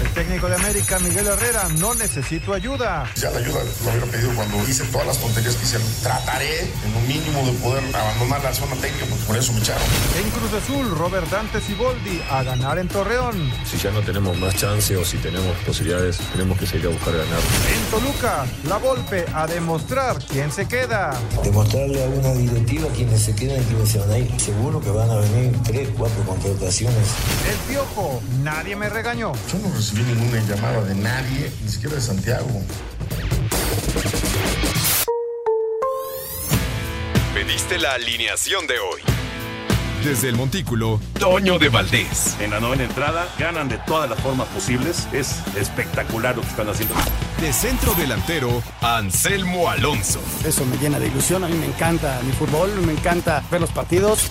El técnico de América, Miguel Herrera, no necesito ayuda. Ya la ayuda lo hubiera pedido cuando hice todas las tonterías que hice. Trataré en un mínimo de poder abandonar la zona técnica, porque por eso me echaron. En Cruz Azul, Robert Dante Siboldi a ganar en Torreón. Si ya no tenemos más chance o si tenemos posibilidades, tenemos que salir a buscar ganar. En Toluca, La Volpe a demostrar quién se queda. Demostrarle a una directiva quienes se quedan y quienes se van a ir. Seguro que van a venir tres, cuatro contrataciones. El Piojo, nadie me regañó. Yo no recibí ninguna llamada de nadie, ni siquiera de Santiago. Pediste la alineación de hoy. Desde el Montículo, Toño de Valdés. En la novena entrada ganan de todas las formas posibles. Es espectacular lo que están haciendo. De centro delantero, Anselmo Alonso. Eso me llena de ilusión. A mí me encanta mi fútbol, me encanta ver los partidos.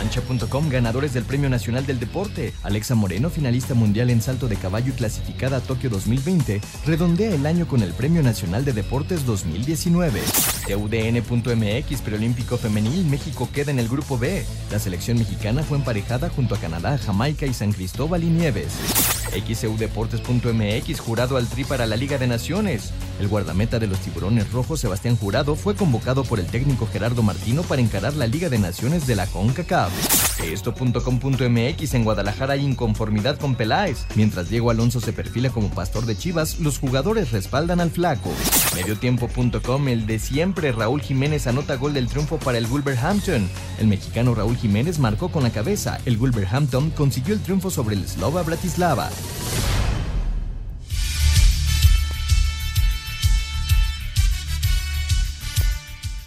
Cancha.com ganadores del Premio Nacional del Deporte. Alexa Moreno, finalista mundial en salto de caballo y clasificada a Tokio 2020, redondea el año con el Premio Nacional de Deportes 2019. TUDN.mx Preolímpico Femenil, México queda en el grupo B. La selección mexicana fue emparejada junto a Canadá, Jamaica y San Cristóbal y Nieves. XEUDeportes.mx jurado al tri para la Liga de Naciones. El guardameta de los Tiburones Rojos, Sebastián Jurado, fue convocado por el técnico Gerardo Martino para encarar la Liga de Naciones de la CONCACAF. Esto.com.mx en Guadalajara hay inconformidad con Peláez. Mientras Diego Alonso se perfila como pastor de Chivas, los jugadores respaldan al flaco. Mediotiempo.com el de siempre Raúl Jiménez anota gol del triunfo para el Wolverhampton. El mexicano Raúl Jiménez marcó con la cabeza. El Wolverhampton consiguió el triunfo sobre el Slova Bratislava.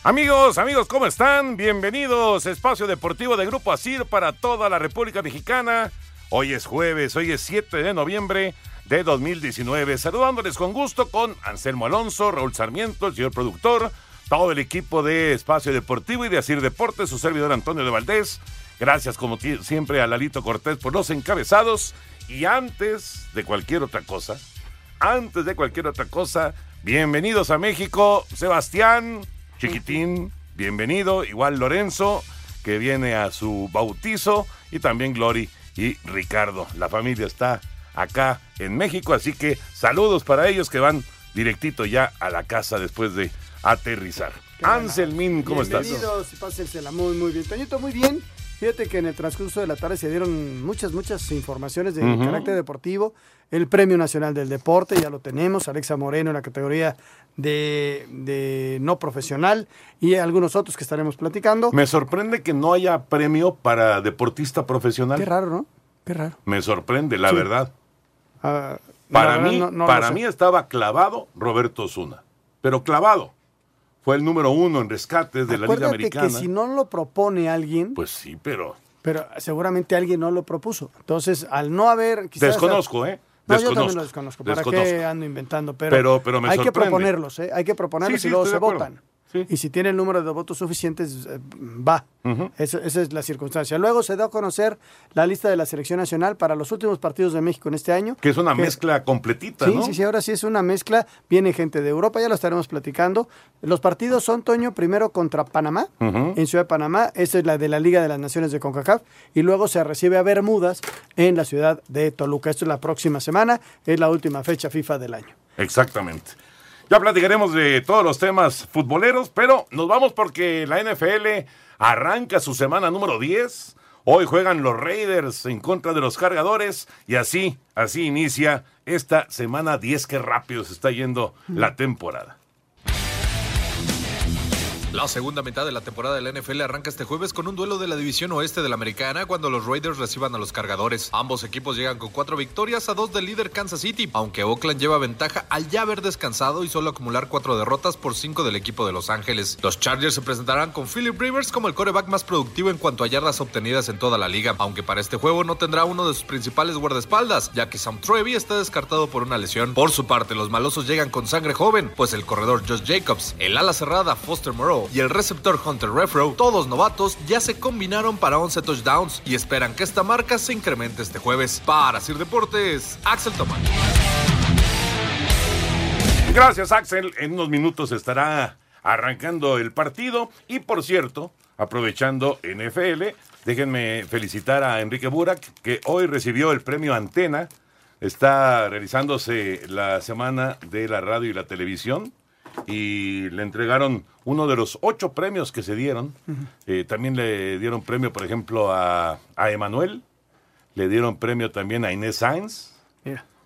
Amigos, amigos, ¿cómo están? Bienvenidos Espacio Deportivo de Grupo Asir para toda la República Mexicana. Hoy es jueves, hoy es 7 de noviembre de 2019. Saludándoles con gusto con Anselmo Alonso, Raúl Sarmiento, el señor productor, todo el equipo de Espacio Deportivo y de Asir Deportes, su servidor Antonio de Valdés. Gracias como siempre a Lalito Cortés por los encabezados. Y antes de cualquier otra cosa, antes de cualquier otra cosa, bienvenidos a México, Sebastián, Chiquitín, bienvenido, igual Lorenzo, que viene a su bautizo, y también Glory y Ricardo. La familia está acá en México, así que saludos para ellos que van directito ya a la casa después de aterrizar. Anselmín, ¿cómo estás? Bienvenidos, pásensela muy, muy bien. Toñito, muy bien. Fíjate que en el transcurso de la tarde se dieron muchas, muchas informaciones de carácter deportivo. El Premio Nacional del Deporte, ya lo tenemos. Alexa Moreno en la categoría de, de no profesional y algunos otros que estaremos platicando. Me sorprende que no haya premio para deportista profesional. Qué raro, ¿no? Qué raro. Me sorprende, la Sí. verdad. Ah, Para la verdad mí, no- no lo para mí estaba clavado Roberto Osuna. Pero clavado. Fue el número uno en rescates de la Liga Americana. que si no lo propone alguien, Pues sí, pero pero seguramente alguien no lo propuso. Entonces, al no haber... quizás- desconozco, ¿eh? No, yo Desconozco. también lo desconozco. ¿Para Desconozco. qué ando inventando? Pero, Pero- pero me hay que proponerlos, ¿eh? Hay que proponerlos Sí, sí, y luego se de Y si tiene el número de votos suficientes, eh, va. Eso- esa es la circunstancia. Luego se dio a conocer la lista de la selección nacional para los últimos partidos de México en este año. Que es una mezcla completita, Sí, ¿no? sí, sí, ahora sí es una mezcla. Viene gente de Europa, ya lo estaremos platicando. Los partidos son, Toño, primero contra Panamá, en Ciudad de Panamá. Esa es la de la Liga de las Naciones de CONCACAF. Y luego se recibe a Bermudas en la ciudad de Toluca. Esto es la próxima semana. Es la última fecha FIFA del año. Exactamente. Ya platicaremos de todos los temas futboleros, pero nos vamos porque la NFL arranca su semana número 10. Hoy juegan los Raiders en contra de los cargadores y así, así inicia esta semana 10 que rápido se está yendo la temporada. La segunda mitad de la temporada de la NFL arranca este jueves con un duelo de la división oeste de la americana cuando los Raiders reciban a los cargadores. Ambos equipos llegan con cuatro victorias a dos del líder Kansas City, aunque Oakland lleva ventaja al ya haber descansado y solo acumular cuatro derrotas por cinco del equipo de Los Ángeles. Los Chargers se presentarán con Philip Rivers como el coreback más productivo en cuanto a yardas obtenidas en toda la liga, aunque para este juego no tendrá uno de sus principales guardaespaldas, ya que Sam Trevi está descartado por una lesión. Por su parte, los malosos llegan con sangre joven, pues el corredor Josh Jacobs, el ala cerrada Foster Moreau y el receptor Hunter Refro, todos novatos, ya se combinaron para 11 touchdowns y esperan que esta marca se incremente este jueves. Para Sir Deportes, Axel Tomás. Gracias, Axel. En unos minutos estará arrancando el partido. Y por cierto, aprovechando NFL, déjenme felicitar a Enrique Burak, que hoy recibió el premio Antena. Está realizándose la semana de la radio y la televisión y le entregaron uno de los ocho premios que se dieron. Eh, también le dieron premio, por ejemplo, a, a Emanuel. Le dieron premio también a Inés Sainz.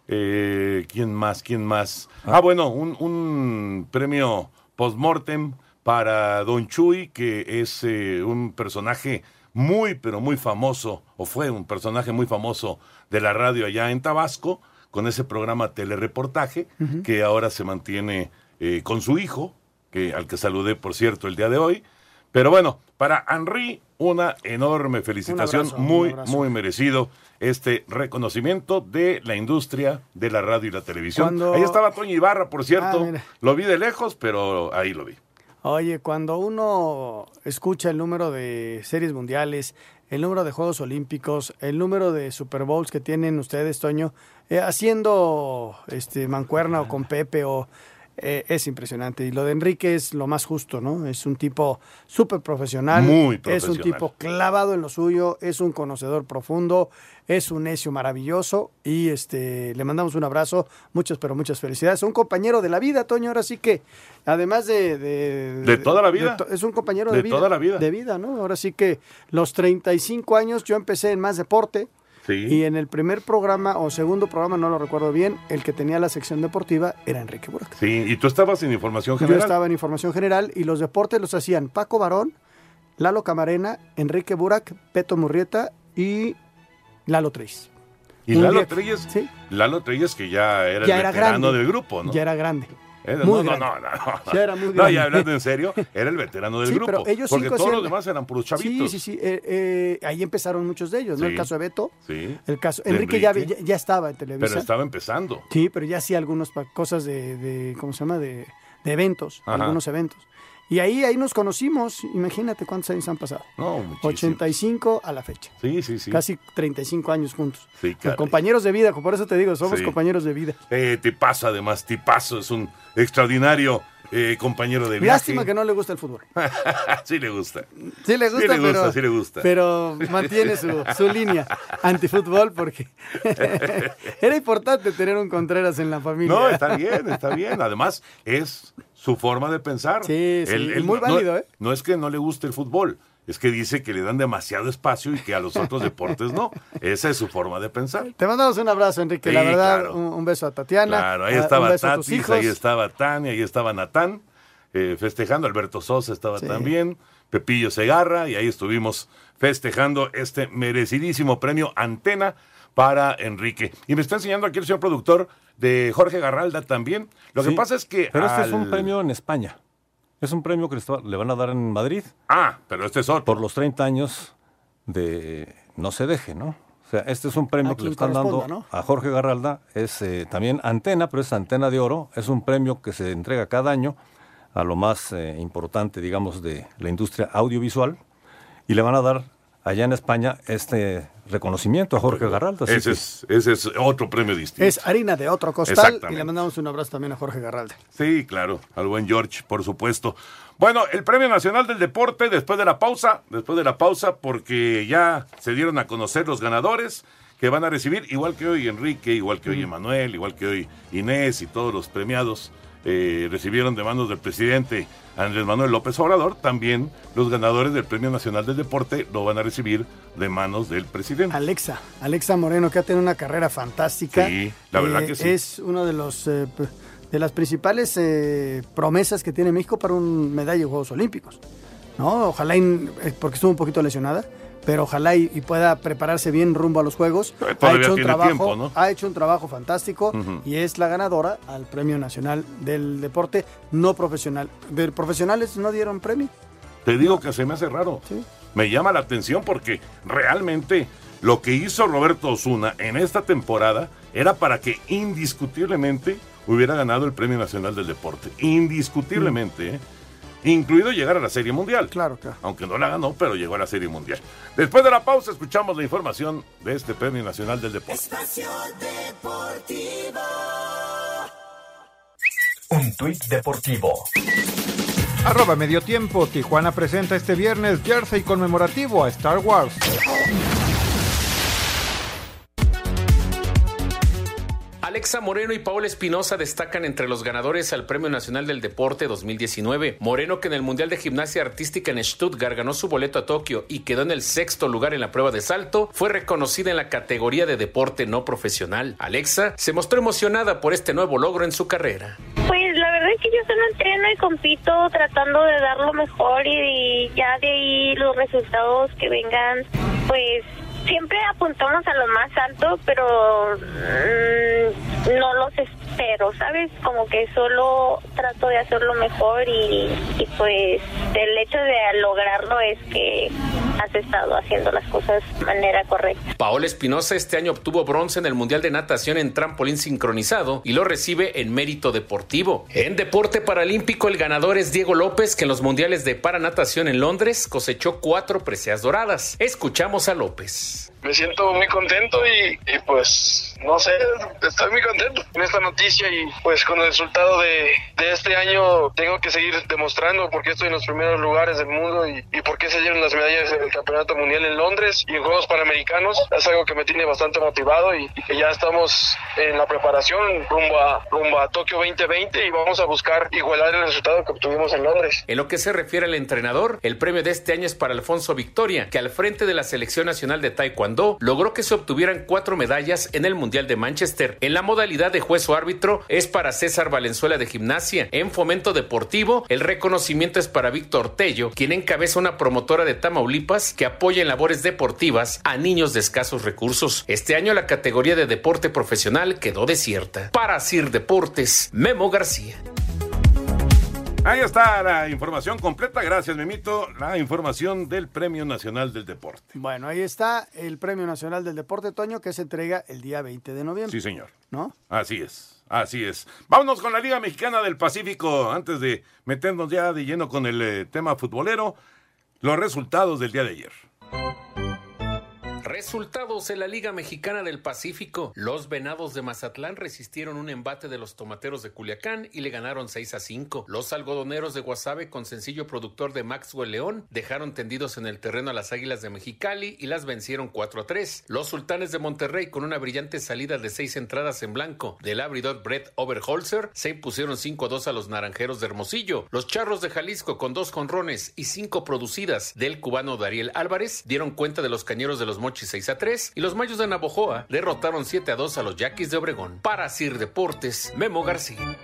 Eh, ¿Quién más? ¿Quién más? Ah, bueno, un, un premio post-mortem para Don Chuy, que es eh, un personaje muy, pero muy famoso, o fue un personaje muy famoso de la radio allá en Tabasco, con ese programa telereportaje, Ujú. que ahora se mantiene eh, con su hijo, que, al que saludé, por cierto, el día de hoy. Pero bueno, para Henry, una enorme felicitación, un muy, abrazo. muy merecido este reconocimiento de la industria de la radio y la televisión. Cuando- Ahí estaba Toño Ibarra, por cierto. Ah, lo vi de lejos, pero ahí lo vi. Oye, cuando uno escucha el número de series mundiales, el número de Juegos Olímpicos, el número de Super Bowls que tienen ustedes, Toño, eh, haciendo este mancuerna o con Pepe o eh, es impresionante. Y lo de Enrique es lo más justo, ¿no? Es un tipo súper profesional. Muy Es un profesional. tipo clavado en lo suyo, es un conocedor profundo, es un necio maravilloso y este le mandamos un abrazo, muchas pero muchas felicidades. Un compañero de la vida, Toño, ahora sí que además de de, De toda la vida. to- es un compañero de, De vida, toda la vida. de vida, ¿no? Ahora sí que los 35 años yo empecé en más deporte. Sí. Y en el primer programa o segundo programa, no lo recuerdo bien, el que tenía la sección deportiva era Enrique Burak. Sí, y tú estabas en información Yo general. estaba en información general y los deportes los hacían Paco Barón, Lalo Camarena, Enrique Burak, Peto Murrieta y Lalo Treis. Y Lalo Treyes, Lalo Treyes que ya era Ya el era veterano grande. del grupo, ¿no? Ya era grande. Era- muy no, no, grande. no, no. Ya era muy No, grande. ya hablando en serio, era el veterano del Sí, grupo. pero ellos porque todos los demás eran puros chavitos. Sí, sí, sí. eh, eh, ahí empezaron muchos de ellos, ¿no? Sí. El caso de Beto. Sí. El caso. Enrique, Ya, Enrique. ya, ya estaba en Televisa. Pero estaba empezando. Sí, pero ya hacía algunas cosas de, de, ¿cómo se llama? De, de eventos, Ajá. algunos eventos. Y ahí, ahí nos conocimos, imagínate cuántos años han pasado. No, muchísimo. 85 a la fecha. Sí, sí, sí. Casi 35 años juntos. Sí, caray. compañeros de vida, por eso te digo, somos Sí. compañeros de vida. Eh, tipazo, además, tipazo. Es un extraordinario eh, compañero de viaje. Lástima que no le gusta el fútbol. sí le gusta. Sí le gusta, Sí le gusta, pero, sí le gusta. pero mantiene su, su línea antifútbol porque era importante tener un Contreras en la familia. No, está bien, está bien. Además, es su forma de pensar. Sí, sí, y muy no- válido, ¿eh? No es que no le guste el fútbol, es que dice que le dan demasiado espacio y que a los otros deportes no. Esa es su forma de pensar. Te mandamos un abrazo, Enrique. Sí, la verdad, claro. un, un beso a Tatiana. Claro, ahí a- estaba Tatis, ahí estaba Tania, ahí estaba Natán, eh, festejando. Alberto Sosa estaba Sí. también, Pepillo Segarra, y ahí estuvimos festejando este merecidísimo premio Antena para Enrique. Y me está enseñando aquí el señor productor de Jorge Garralda también. Lo que pasa es que. Pero este es un premio en España. Es un premio que le van a dar en Madrid. Ah, pero este es otro. Por los 30 años de No se deje, ¿no? O sea, este es un premio que le están dando a Jorge Garralda. Es eh, también Antena, pero es Antena de Oro. Es un premio que se entrega cada año a lo más eh, importante, digamos, de la industria audiovisual. Y le van a dar allá en España este reconocimiento a Jorge Garralda. así Ese que- es, ese es otro premio distinto. Es harina de otro costal. Y le mandamos un abrazo también a Jorge Garralde. Sí, claro, al buen George, por supuesto. Bueno, el Premio Nacional del Deporte después de la pausa, después de la pausa, porque ya se dieron a conocer los ganadores que van a recibir, igual que hoy Enrique, igual que hoy Emanuel, igual que hoy Inés y todos los premiados eh, recibieron de manos del presidente Andrés Manuel López Obrador, también los ganadores del Premio Nacional del Deporte lo van a recibir de manos del presidente. Alexa, Alexa Moreno, que ha tenido una carrera fantástica. Sí, la verdad Eh, que sí. Es uno de los eh, de las principales eh, promesas que tiene México para un medalla de Juegos Olímpicos. ¿no? Ojalá, porque estuvo un poquito lesionada, pero ojalá y, y pueda prepararse bien rumbo a los Juegos. Eh, todavía tiene trabajo, tiempo, ¿no? ha hecho un trabajo fantástico y es la ganadora al Premio Nacional del Deporte No Profesional. ¿De profesionales no dieron premio? Te digo que se me hace raro. Me llama la atención porque realmente lo que hizo Roberto Osuna en esta temporada era para que indiscutiblemente hubiera ganado el Premio Nacional del Deporte. Indiscutiblemente, ¿eh? Incluido llegar a la Serie Mundial. Claro, claro. Aunque no la ganó, pero llegó a la Serie Mundial. Después de la pausa, escuchamos la información de este Premio Nacional del Deporte. Espacio Deportivo. Un tuit deportivo. Arroba medio tiempo. Tijuana presenta este viernes jersey conmemorativo a Star Wars. Alexa Moreno y Paola Espinosa destacan entre los ganadores al Premio Nacional del Deporte 2019. Moreno, que en el Mundial de Gimnasia Artística en Stuttgart ganó su boleto a Tokio y quedó en el sexto lugar en la prueba de salto, fue reconocida en la categoría de deporte no profesional. Alexa se mostró emocionada por este nuevo logro en su carrera. Pues la verdad es que yo solo entreno y compito tratando de dar lo mejor y, ya de ahí los resultados que vengan, pues siempre apuntamos a lo más alto, pero mm, no los espero, ¿sabes? Como que solo trato de hacerlo mejor y, pues el hecho de lograrlo es que has estado haciendo las cosas de manera correcta. Paola Espinosa este año obtuvo bronce en el Mundial de Natación en trampolín sincronizado y lo recibe en mérito deportivo. En deporte paralímpico, el ganador es Diego López, que en los Mundiales de Paranatación en Londres cosechó cuatro preseas doradas. Escuchamos a López. Me siento muy contento y, y, pues no sé, estoy muy contento con esta noticia y pues con el resultado de, de este año tengo que seguir demostrando por qué estoy en los primeros lugares del mundo y, y por qué se dieron las medallas en el Campeonato Mundial en Londres y en Juegos Panamericanos. Es algo que me tiene bastante motivado y, y ya estamos en la preparación rumbo a, rumbo a Tokio 2020 y vamos a buscar igualar el resultado que obtuvimos en Londres. En lo que se refiere al entrenador, el premio de este año es para Alfonso Victoria, que al frente de la Selección Nacional de Taekwondo logró que se obtuvieran cuatro medallas en el Mundial de Manchester. En la modalidad de juez o árbitro es para César Valenzuela de Gimnasia. En fomento deportivo, el reconocimiento es para Víctor Tello, quien encabeza una promotora de Tamaulipas que apoya en labores deportivas a niños de escasos recursos. Este año la categoría de deporte profesional quedó desierta. Para Sir Deportes, Memo García. Ahí está la información completa. Gracias, Memito. La información del Premio Nacional del Deporte. Bueno, ahí está el Premio Nacional del Deporte, Toño, que se entrega el día 20 de noviembre. Sí, señor. ¿No? Así es, así es. Vámonos con la Liga Mexicana del Pacífico. Antes de meternos ya de lleno con el eh, tema futbolero, los resultados del día de ayer. Resultados en la Liga Mexicana del Pacífico. Los Venados de Mazatlán resistieron un embate de los Tomateros de Culiacán y le ganaron 6 a 5. Los Algodoneros de Guasave, con sencillo productor de Maxwell León, dejaron tendidos en el terreno a las Águilas de Mexicali y las vencieron 4 a 3. Los Sultanes de Monterrey, con una brillante salida de seis entradas en blanco del abridor Brett Overholzer, se impusieron 5 a 2 a los Naranjeros de Hermosillo. Los Charros de Jalisco, con dos jonrones y cinco producidas del cubano Dariel Álvarez, dieron cuenta de los Cañeros de los Mochis 6 a 3 y los Mayos de Navojoa derrotaron 7 a 2 a los Yaquis de Obregón. Para Sir Deportes, Memo García.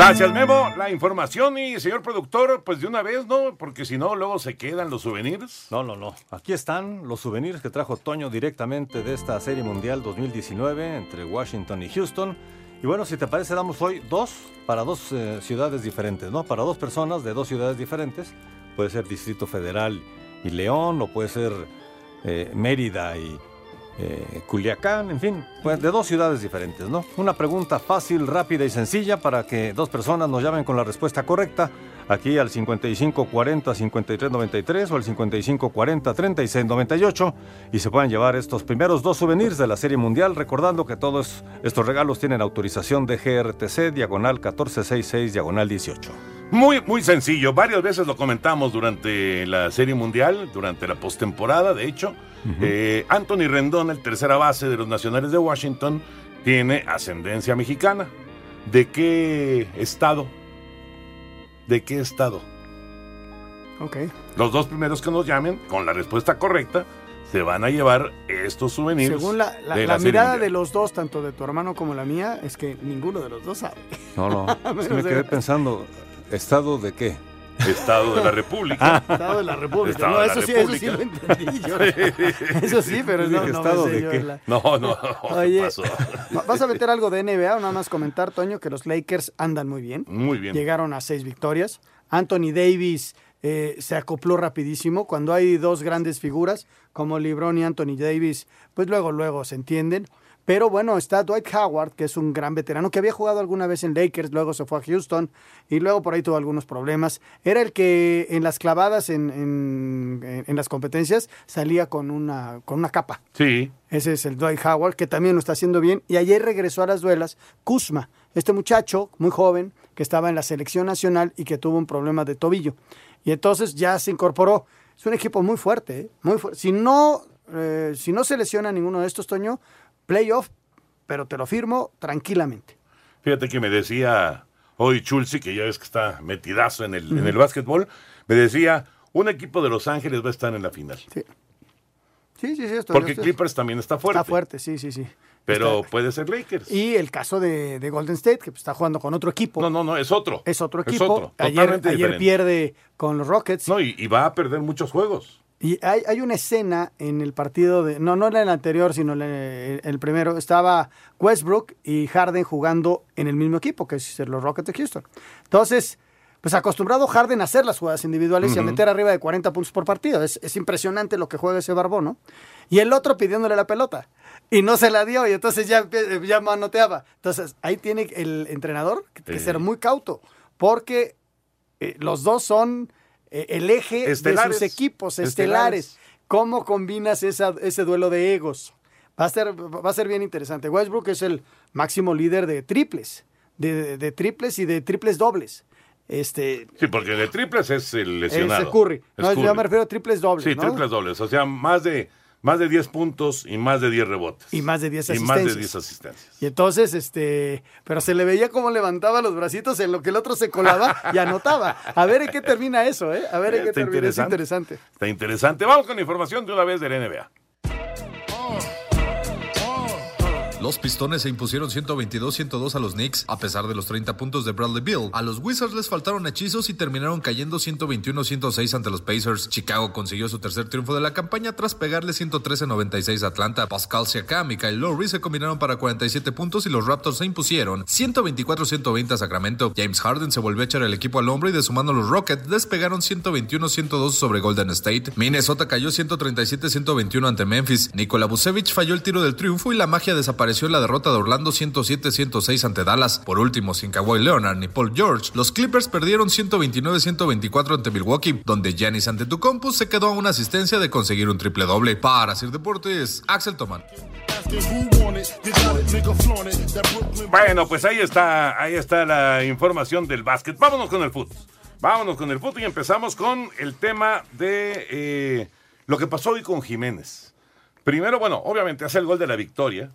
Gracias, Memo. La información y señor productor, pues de una vez, ¿no? Porque si no, luego se quedan los souvenirs. No, no, no. Aquí están los souvenirs que trajo Toño directamente de esta Serie Mundial 2019 entre Washington y Houston. Y bueno, si te parece, damos hoy dos para dos eh, ciudades diferentes, ¿no? Para dos personas de dos ciudades diferentes. Puede ser Distrito Federal y León, o puede ser eh, Mérida y eh, Culiacán, en fin, pues de dos ciudades diferentes, ¿no? Una pregunta fácil, rápida y sencilla para que dos personas nos llamen con la respuesta correcta. Aquí al 5540-5393 o al 5540-3698 y se pueden llevar estos primeros dos souvenirs de la Serie Mundial, recordando que todos estos regalos tienen autorización de GRTC, diagonal 1466, diagonal 18. Muy, muy sencillo. Varias veces lo comentamos durante la Serie Mundial, durante la postemporada, de hecho. Eh, Anthony Rendón, el tercera base de los Nacionales de Washington, tiene ascendencia mexicana. ¿De qué estado? ¿De qué estado? Ok. Los dos primeros que nos llamen con la respuesta correcta se van a llevar estos souvenirs. Según la, la- de la mirada Mundial. de los dos, tanto de tu hermano como la mía, es que ninguno de los dos sabe. No, no. Es que Menos me quedé pensando, ¿estado de qué? Estado de la República. Estado de la República. Estado no, eso sí, eso sí lo entendí yo. Eso sí, pero no, no ¿estado de yo qué? la- No, no, ¿qué Oye, ¿vas a meter algo de NBA o nada más comentar, Toño, que los Lakers andan muy bien? Muy bien. Llegaron a seis victorias. Anthony Davis eh, se acopló rapidísimo. Cuando hay dos grandes figuras, como LeBron y Anthony Davis, pues luego, luego se entienden. Pero bueno, está Dwight Howard, que es un gran veterano, que había jugado alguna vez en Lakers, luego se fue a Houston y luego por ahí tuvo algunos problemas. Era el que en las clavadas, en, en- en las competencias, salía con una, con una capa. Sí. Ese es el Dwight Howard, que también lo está haciendo bien. Y ayer regresó a las duelas Kuzma, este muchacho muy joven que estaba en la selección nacional y que tuvo un problema de tobillo. Y entonces ya se incorporó. Es un equipo muy fuerte, ¿eh? muy fuerte. Si no, eh, si no se lesiona ninguno de estos, Toño, playoff, pero te lo firmo tranquilamente. Fíjate que me decía hoy Chulsi, que ya ves que está metidazo en el, en el básquetbol, me decía, un equipo de Los Ángeles va a estar en la final. Sí. Sí, sí, sí. esto- Porque esto- Clippers también está fuerte. Está fuerte, sí, sí, sí. Pero Está- puede ser Lakers. Y el caso de, de Golden State, que está jugando con otro equipo. No, no, no, es otro. Es otro Es equipo. otro, ayer pierde con los Rockets. No, y, y va a perder muchos juegos. Y hay, hay una escena en el partido de. No, no en el anterior, sino en el, el primero. Estaba Westbrook y Harden jugando en el mismo equipo, que es los Rockets de Houston. Entonces, pues acostumbrado Harden a hacer las jugadas individuales y a meter arriba de 40 puntos por partido. Es, es impresionante lo que juega ese barbón, ¿no? Y el otro pidiéndole la pelota. Y no se la dio, y entonces ya, ya manoteaba. Entonces, ahí tiene el entrenador que, que ser muy cauto, porque eh, los dos son el eje Estelares. de sus equipos Estelares. estelares. ¿Cómo combinas esa- ese duelo de egos? Va a, ser, va a ser bien interesante. Westbrook es el máximo líder de triples, de, de triples y de triples dobles. Este, Sí, porque de triples es el lesionado. ese Curry. Es No, yo Curry. me refiero a triples dobles. Sí, ¿no? triples dobles. O sea, más de, más de 10 puntos y más de 10 rebotes. Y más de 10 Y asistencias. más de 10 asistencias. Y entonces, este, pero se le veía cómo levantaba los bracitos en lo que el otro se colaba y anotaba. A ver en qué termina eso, ¿eh? A ver en qué Está termina. Es interesante. Está interesante. Vamos con información de una vez del NBA. Los Pistones se impusieron 122-102 a los Knicks a pesar de los 30 puntos de Bradley Bill. A los Wizards les faltaron hechizos y terminaron cayendo 121-106 ante los Pacers. Chicago consiguió su tercer triunfo de la campaña tras pegarle 113-96 a Atlanta. Pascal Siakam y Kyle Lowry se combinaron para 47 puntos y los Raptors se impusieron 124-120 a Sacramento. James Harden se volvió a echar el equipo al hombro y de su mano los Rockets despegaron 121-102 sobre Golden State. Minnesota cayó 137-121 ante Memphis. Nikola Vucevic falló el tiro del triunfo y la magia desapareció en la derrota de Orlando 107-106 ante Dallas. Por último, sin Kawhi Leonard ni Paul George, los Clippers perdieron 129-124 ante Milwaukee, donde Giannis Antetokounmpo se quedó a una asistencia de conseguir un triple doble. Para Sir Deportes, Axel Toman. Bueno, pues ahí está, ahí está la información del básquet. Vámonos con el fútbol. Vámonos con el fútbol y empezamos con el tema de eh, lo que pasó hoy con Jiménez. Primero, bueno, obviamente hace el gol de la victoria.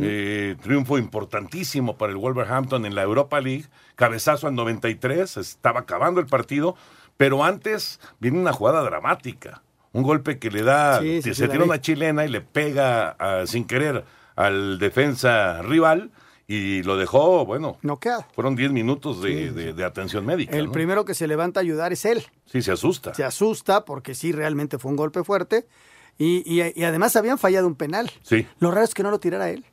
Eh, triunfo importantísimo para el Wolverhampton en la Europa League. Cabezazo al 93, estaba acabando el partido. Pero antes viene una jugada dramática. Un golpe que le da, Sí, sí, se tira una chilena y le pega sin querer al defensa rival y lo dejó, bueno, Noqueado. fueron 10 minutos de, de- de atención médica. El ¿no? primero que se levanta a ayudar es él. Sí, se asusta. Se asusta porque sí, realmente fue un golpe fuerte. Y, y- y además habían fallado un penal. Sí, Lo raro es que no lo tirara él.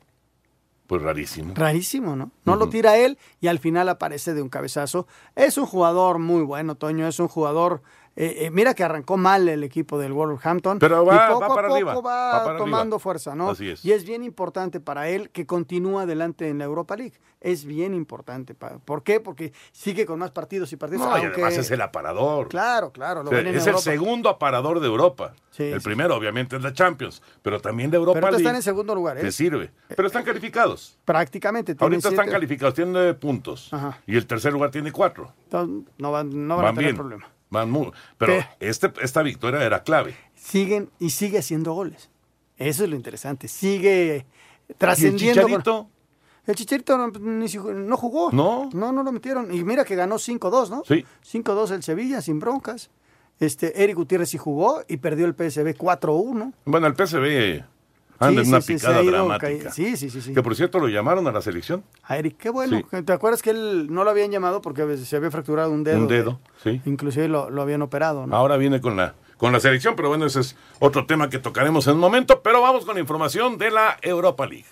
Pues rarísimo. Rarísimo, ¿no? No lo tira él y al final aparece de un cabezazo. Es un jugador muy bueno, Toño. Es un jugador. Eh, eh, mira que arrancó mal el equipo del Wolverhampton. Pero y va- poco va a para poco arriba, va, va para tomando arriba. fuerza, ¿no? Así es. Y es bien importante para él que continúe adelante en la Europa League. Es bien importante. pa- ¿Por qué? Porque sigue con más partidos y partidos. No, y además es el aparador. Claro, claro. Lo O sea, ven en es el segundo aparador de Europa. Sí, el sí. primero, obviamente, es la Champions, pero también de Europa Pero ahorita League. están en segundo lugar, ¿eh? Te sirve. Pero están calificados. Prácticamente. Ahorita están calificados, tienen nueve puntos. Ajá. Y el tercer lugar tiene cuatro. Entonces, no van, no van, van a tener bien. problema. Van muy. Pero Pe- este, esta victoria era clave. siguen y sigue haciendo goles. Eso es lo interesante. Sigue ¿Y el trascendiendo. con- Chicharito? El Chicharito no, no jugó. No. No, no lo metieron. Y mira que ganó 5-2, ¿no? Sí. 5-2 el Sevilla sin broncas. Este, Eric Gutiérrez sí jugó y perdió el PSV 4-1. Bueno, el PSV anda Sí, en una sí, picada dramática. ca- sí, sí, sí, sí. Que por cierto lo llamaron a la selección. A Eric, qué bueno. ¿Te acuerdas que él no lo habían llamado porque se había fracturado un dedo? Un dedo, sí. Inclusive lo, lo habían operado, ¿no? Ahora viene con la, con la selección, pero bueno, ese es otro tema que tocaremos en un momento. Pero vamos con la información de la Europa League.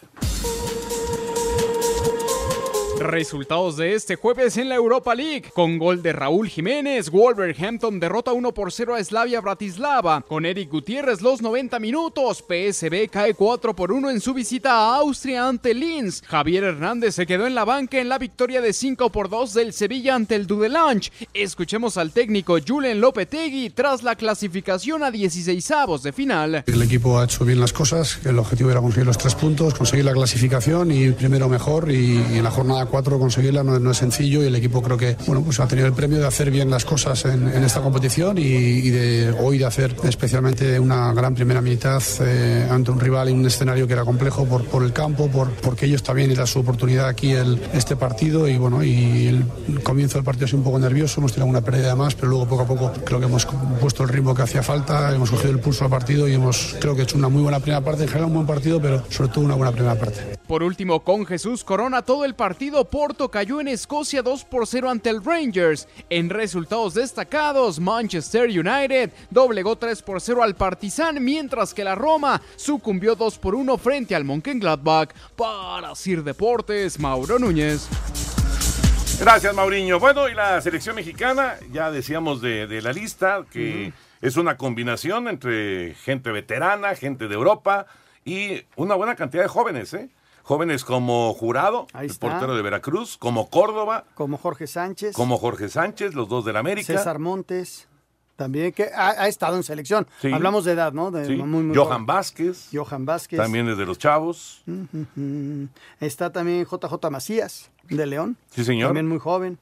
Resultados de este jueves en la Europa League. Con gol de Raúl Jiménez, Wolverhampton derrota 1 por 0 a Slavia Bratislava. Con Eric Gutiérrez los 90 minutos, PSB cae 4 por 1 en su visita a Austria ante Linz. Javier Hernández se quedó en la banca en la victoria de 5 por 2 del Sevilla ante el Dudelange. Escuchemos al técnico Julen Lopetegui tras la clasificación a 16avos de final. El equipo ha hecho bien las cosas, el objetivo era conseguir los tres puntos, conseguir la clasificación y primero mejor y en la jornada conseguirla no, es sencillo y el equipo creo que bueno pues ha tenido el premio de hacer bien las cosas en, esta competición y, de hoy de hacer especialmente una gran primera mitad eh, ante un rival en un escenario que era complejo por, por el campo, por, porque ellos también era su oportunidad aquí el, este partido y bueno y el comienzo del partido ha sido un poco nervioso, hemos tenido una pérdida más pero luego poco a poco creo que hemos puesto el ritmo que hacía falta, hemos cogido el pulso al partido y hemos creo que hecho una muy buena primera parte, en general un buen partido pero sobre todo una buena primera parte. Por último, con Jesús Corona todo el partido, Porto cayó en Escocia 2 por 0 ante el Rangers. En resultados destacados, Manchester United doblegó 3 por 0 al Partizan, mientras que la Roma sucumbió 2 por 1 frente al Mönchengladbach. Para Sir Deportes, Mauro Núñez. Gracias, Mauriño. Bueno, y la selección mexicana, ya decíamos de, de la lista, que es una combinación entre gente veterana, gente de Europa y una buena cantidad de jóvenes, ¿eh? Jóvenes como Jurado, el portero de Veracruz, como Córdoba, Como Jorge Sánchez, como Jorge Sánchez, los dos del América. César Montes, también que ha, ha estado en selección. Sí. Hablamos de edad, ¿no? De Sí. muy, muy Johan. Vázquez, Johan Vázquez. también es de los chavos. Está también JJ Macías, de León. Sí, señor. También muy joven.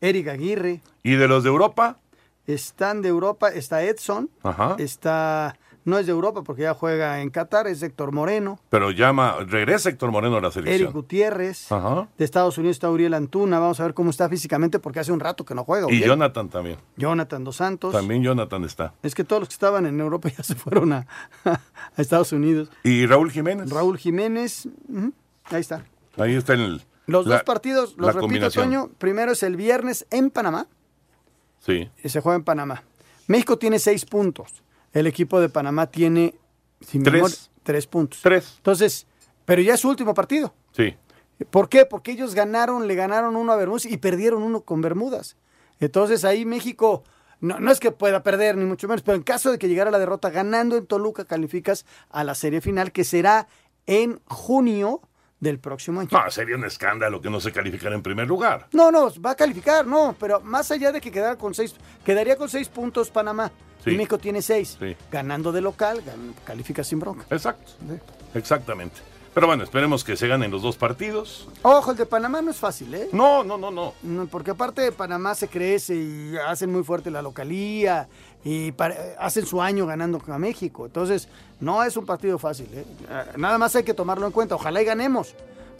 Eric Aguirre. Y de los de Europa, Están de Europa, está Edson. Ajá. Está, no es de Europa porque ya juega en Qatar, es Héctor Moreno. pero llama, regresa Héctor Moreno a la selección. Eric Gutiérrez. Ajá. De Estados Unidos está Uriel Antuna. Vamos a ver cómo está físicamente porque hace un rato que no juega. Y. Jonathan también. Jonathan Dos Santos. También Jonathan está. Es que todos los que estaban en Europa ya se fueron a, a Estados Unidos. Y Raúl Jiménez. Raúl Jiménez, ahí está. Ahí está el. Los la- dos partidos, los repito. Toño, primero es el viernes en Panamá, Sí. y se juega en Panamá. México tiene seis puntos. El equipo de Panamá tiene Tres. memoria, tres puntos. Tres. Entonces, pero ya es su último partido. Sí. ¿Por qué? Porque ellos ganaron, le ganaron uno a Bermudas y perdieron uno con Bermudas. Entonces ahí México, no, no es que pueda perder ni mucho menos, pero en caso de que llegara la derrota ganando en Toluca, calificas a la serie final que será en junio del próximo año. No, sería un escándalo que no se calificara en primer lugar. No, no, va a calificar, no, pero más allá de que quedara con seis, quedaría con seis puntos Panamá. Sí. Y México tiene seis. Sí. Ganando de local, califica sin bronca. Exacto. Exactamente. Pero bueno, esperemos que se ganen los dos partidos. Ojo, el de Panamá no es fácil, ¿eh? No, no, no, no. Porque aparte de Panamá se crece y hacen muy fuerte la localía y hacen su año ganando a México. Entonces, no es un partido fácil. ¿eh? Eh, Nada más hay que tomarlo en cuenta. Ojalá y ganemos.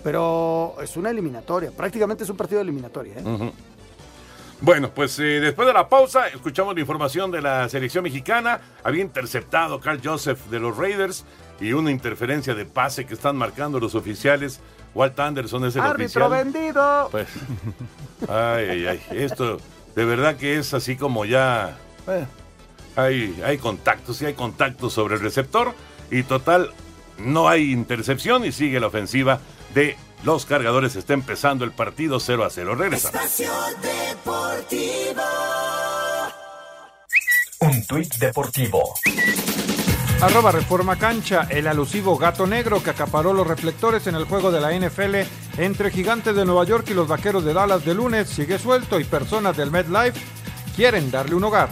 Pero es una eliminatoria. Prácticamente es un partido de eliminatoria. ¿eh? Ujú. Bueno, pues eh, después de la pausa, escuchamos la información de la selección mexicana. Había interceptado Carl Joseph de los Raiders y una interferencia de pase que están marcando los oficiales. Walt Anderson es el ¡Árbitro oficial. vendido! Pues, ay, ay, ay. Esto de verdad que es así como ya. eh, hay, hay contactos, sí hay contactos sobre el receptor. Y total, no hay intercepción y sigue la ofensiva de los cargadores. Está empezando el partido 0 a 0. Regresamos. Espacio Deportivo. Un tuit deportivo. Arroba Reforma Cancha, el alusivo gato negro que acaparó los reflectores en el juego de la NFL entre Gigantes de Nueva York y los Vaqueros de Dallas de lunes sigue suelto y personas del MetLife quieren darle un hogar.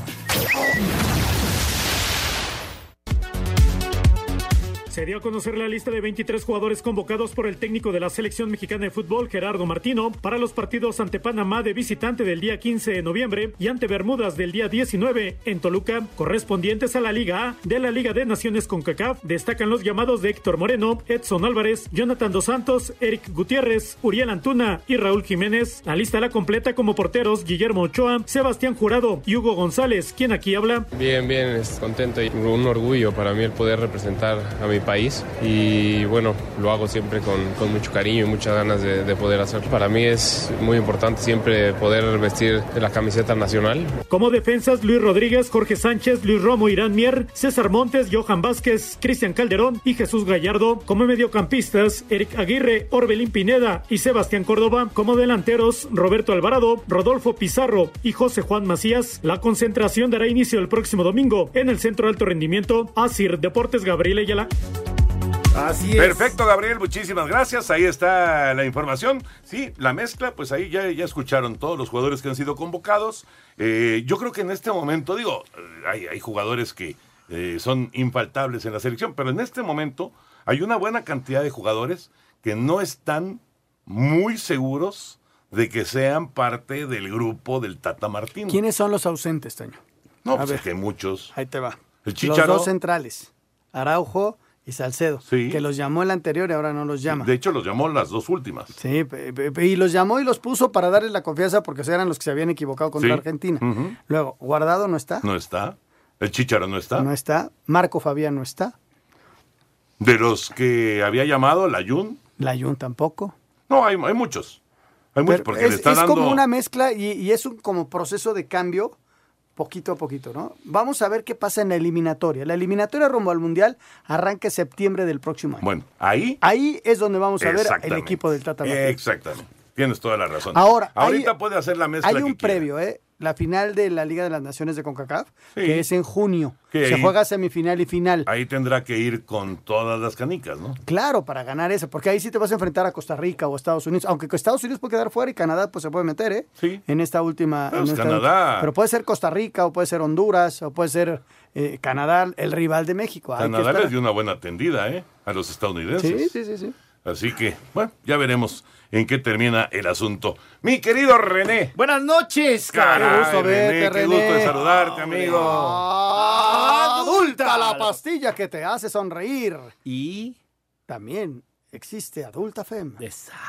Se dio a conocer la lista de 23 jugadores convocados por el técnico de la selección mexicana de fútbol, Gerardo Martino, para los partidos ante Panamá de visitante del día 15 de noviembre y ante Bermudas del día 19 en Toluca, correspondientes a la Liga A de la Liga de Naciones CONCACAF. Destacan los llamados de Héctor Moreno, Edson Álvarez, Jonathan Dos Santos, Eric Gutiérrez, Uriel Antuna y Raúl Jiménez. La lista la completa como porteros Guillermo Ochoa, Sebastián Jurado y Hugo González, quien aquí habla. Bien, bien, es contento y un orgullo para mí el poder representar a mi país y bueno, lo hago siempre con, con mucho cariño y muchas ganas de, de, poder hacerlo. Para mí es muy importante siempre poder vestir la camiseta nacional. Como defensas, Luis Rodríguez, Jorge Sánchez, Luis Romo, Irán Mier, César Montes, Johan Vázquez, Cristian Calderón y Jesús Gallardo. Como mediocampistas, Eric Aguirre, Orbelín Pineda y Sebastián Córdoba. Como delanteros, Roberto Alvarado, Rodolfo Pizarro y José Juan Macías. La concentración dará inicio el próximo domingo en el Centro Alto Rendimiento. Asir Deportes Gabriel Ayala. Así es. Perfecto, Gabriel, muchísimas gracias. Ahí está la información. Sí, la mezcla, pues ahí ya, ya escucharon todos los jugadores que han sido convocados. Eh, yo creo que en este momento, digo, hay, hay jugadores que eh, son infaltables en la selección, pero en este momento hay una buena cantidad de jugadores que no están muy seguros de que sean parte del grupo del Tata Martín. ¿Quiénes son los ausentes, Toño? No, A pues ver. es que muchos. Ahí te va. El Los Chicharo. dos centrales, Araujo y Salcedo, Sí. que los llamó el anterior y ahora no los llama. De hecho, los llamó las dos últimas. Sí, y los llamó y los puso para darles la confianza porque eran los que se habían equivocado contra Sí. Argentina. Luego, Guardado no está. No está. El Chicharo no está. No está. Marco Fabián no está. De los que había llamado, la Jun. Layun tampoco. No, hay, hay muchos. Hay muchos porque es le está es dando. como una mezcla y, y es un como proceso de cambio poquito a poquito, ¿no? Vamos a ver qué pasa en la eliminatoria. La eliminatoria rumbo al Mundial arranca en septiembre del próximo año. Bueno, ahí. Ahí es donde vamos a ver el equipo del Tata. Exactamente. Tienes toda la razón. Ahora, ahorita hay- puede hacer la mezcla. Hay un previo, ¿eh? La final de la Liga de las Naciones de CONCACAF, Sí. que es en junio. Que Se ahí- juega semifinal y final. Ahí tendrá que ir con todas las canicas, ¿no? Claro, para ganar eso, porque ahí sí te vas a enfrentar a Costa Rica o Estados Unidos, aunque Estados Unidos puede quedar fuera y Canadá pues se puede meter, ¿eh? Sí. En esta última. Pues en esta Canadá. Pero puede ser Costa Rica o puede ser Honduras o puede ser eh, Canadá, el rival de México. Hay Canadá les dio una buena atendida, ¿eh? A los estadounidenses. Sí, sí, sí, sí. Así que, bueno, ya veremos en qué termina el asunto. Mi querido René. Buenas noches, Caray, Qué gusto René, verte, qué gusto de René. saludarte, amigo. Adulta la pastilla que te hace sonreír. Y también existe Adulta Fem.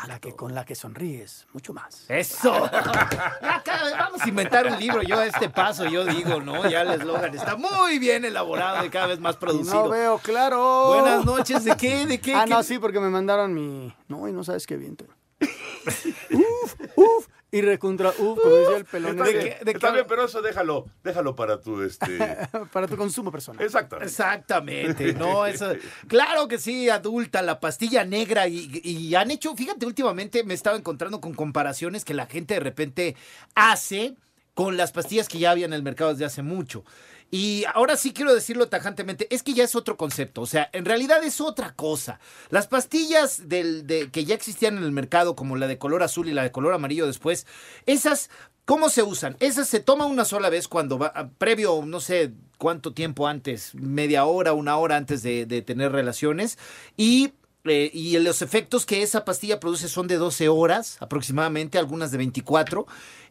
La que con la que sonríes mucho más. Eso. Ya vamos a inventar un libro. Yo a este paso, yo digo, ¿no? Ya el eslogan está muy bien elaborado y cada vez más producido. No veo claro. Buenas noches, ¿de qué? ¿De qué? Ah, ¿Qué? no, sí, porque me mandaron mi. No, y no sabes qué viento. uf, uf. Y recontra, uf, como decía el pelón. Está bien, pero eso déjalo, déjalo para tu este. Para tu consumo personal. Exactamente. Exactamente, no, eso, claro que sí, adulta, la pastilla negra y, y han hecho, fíjate, últimamente me estaba encontrando con comparaciones que la gente de repente hace con las pastillas que ya había en el mercado desde hace mucho. Y ahora sí quiero decirlo tajantemente, es que ya es otro concepto, o sea, en realidad es otra cosa. Las pastillas del, de, que ya existían en el mercado, como la de color azul y la de color amarillo después, esas, ¿cómo se usan? Esas se toman una sola vez cuando va, ah, previo, no sé cuánto tiempo antes, media hora, una hora antes de, de tener relaciones, y eh, y los efectos que esa pastilla produce son de 12 horas aproximadamente, algunas de 24.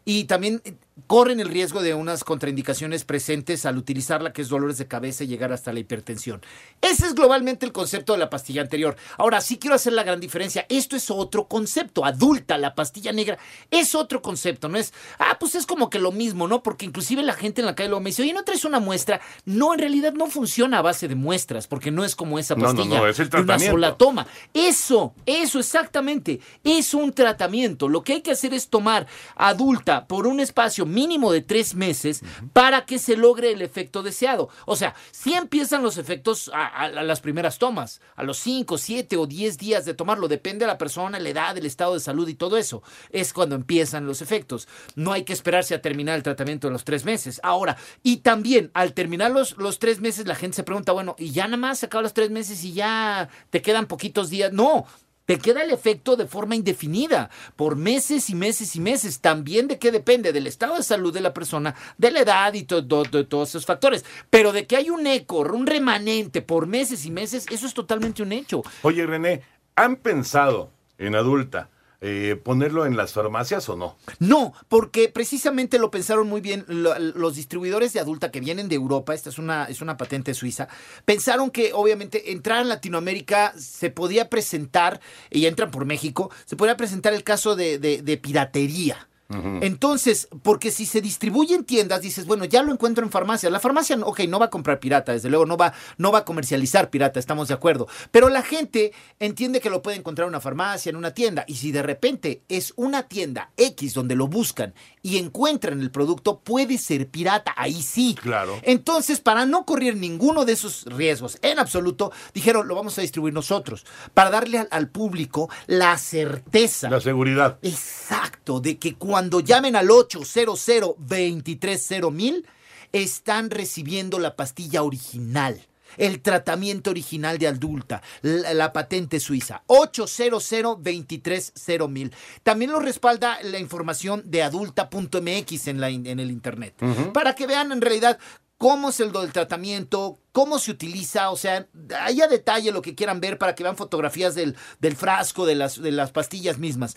Y también eh, corren el riesgo de unas contraindicaciones presentes al utilizarla, que es dolores de cabeza y llegar hasta la hipertensión. Ese es globalmente el concepto de la pastilla anterior. Ahora sí quiero hacer la gran diferencia. Esto es otro concepto. Adulta, la pastilla negra, es otro concepto. No es, ah, pues es como que lo mismo, ¿no? Porque inclusive la gente en la calle luego me dice, oye, ¿no traes una muestra? No, en realidad no funciona a base de muestras, porque no es como esa No, no, pastilla no, es el de una tratamiento. sola toma. Eso, eso exactamente, es un tratamiento. Lo que hay que hacer es tomar adulta por un espacio mínimo de tres meses para que se logre el efecto deseado. O sea, si empiezan los efectos a, a- a las primeras tomas, a los cinco, siete o diez días de tomarlo, depende de la persona, la edad, el estado de salud y todo eso. Es cuando empiezan los efectos. No hay que esperarse a terminar el tratamiento de los tres meses. Ahora, y también al terminar los, los tres meses, la gente se pregunta, bueno, y ya nada más se acaban los tres meses y ya te quedan poquitos días. No, te queda el efecto de forma indefinida, por meses y meses y meses. También de qué depende, del estado de salud de la persona, de la edad y to- to- to- todos esos factores. Pero de que hay un eco, un remanente por meses y meses, eso es totalmente un hecho. Oye, René, ¿han pensado en adulta eh, ponerlo en las farmacias o no? No, porque precisamente lo pensaron muy bien lo- los distribuidores de adulta que vienen de Europa, esta es una, es una patente suiza, pensaron que obviamente entrar en Latinoamérica se podía presentar, y entran por México, se podía presentar el caso de- de piratería. Entonces, porque si se distribuye en tiendas, dices, bueno, ya lo encuentro en farmacia. La farmacia, ok, no va a comprar pirata, desde luego, no va, no va a comercializar pirata, estamos de acuerdo. Pero la gente entiende que lo puede encontrar en una farmacia, en una tienda. Y si de repente es una tienda X donde lo buscan y encuentran el producto, puede ser pirata, ahí sí. Claro. Entonces, para no correr ninguno de esos riesgos en absoluto, dijeron, lo vamos a distribuir nosotros, para darle al, al público la certeza. La seguridad. Exacto, de que cuando llamen al 800 230 mil están recibiendo la pastilla original. El tratamiento original de adulta, la, la patente suiza, 800 230 mil. También lo respalda la información de adulta.mx en, la, in- en el internet. Para que vean en realidad cómo es el tratamiento, cómo se utiliza, o sea, ahí a detalle lo que quieran ver para que vean fotografías del, del frasco, de las, de las pastillas mismas.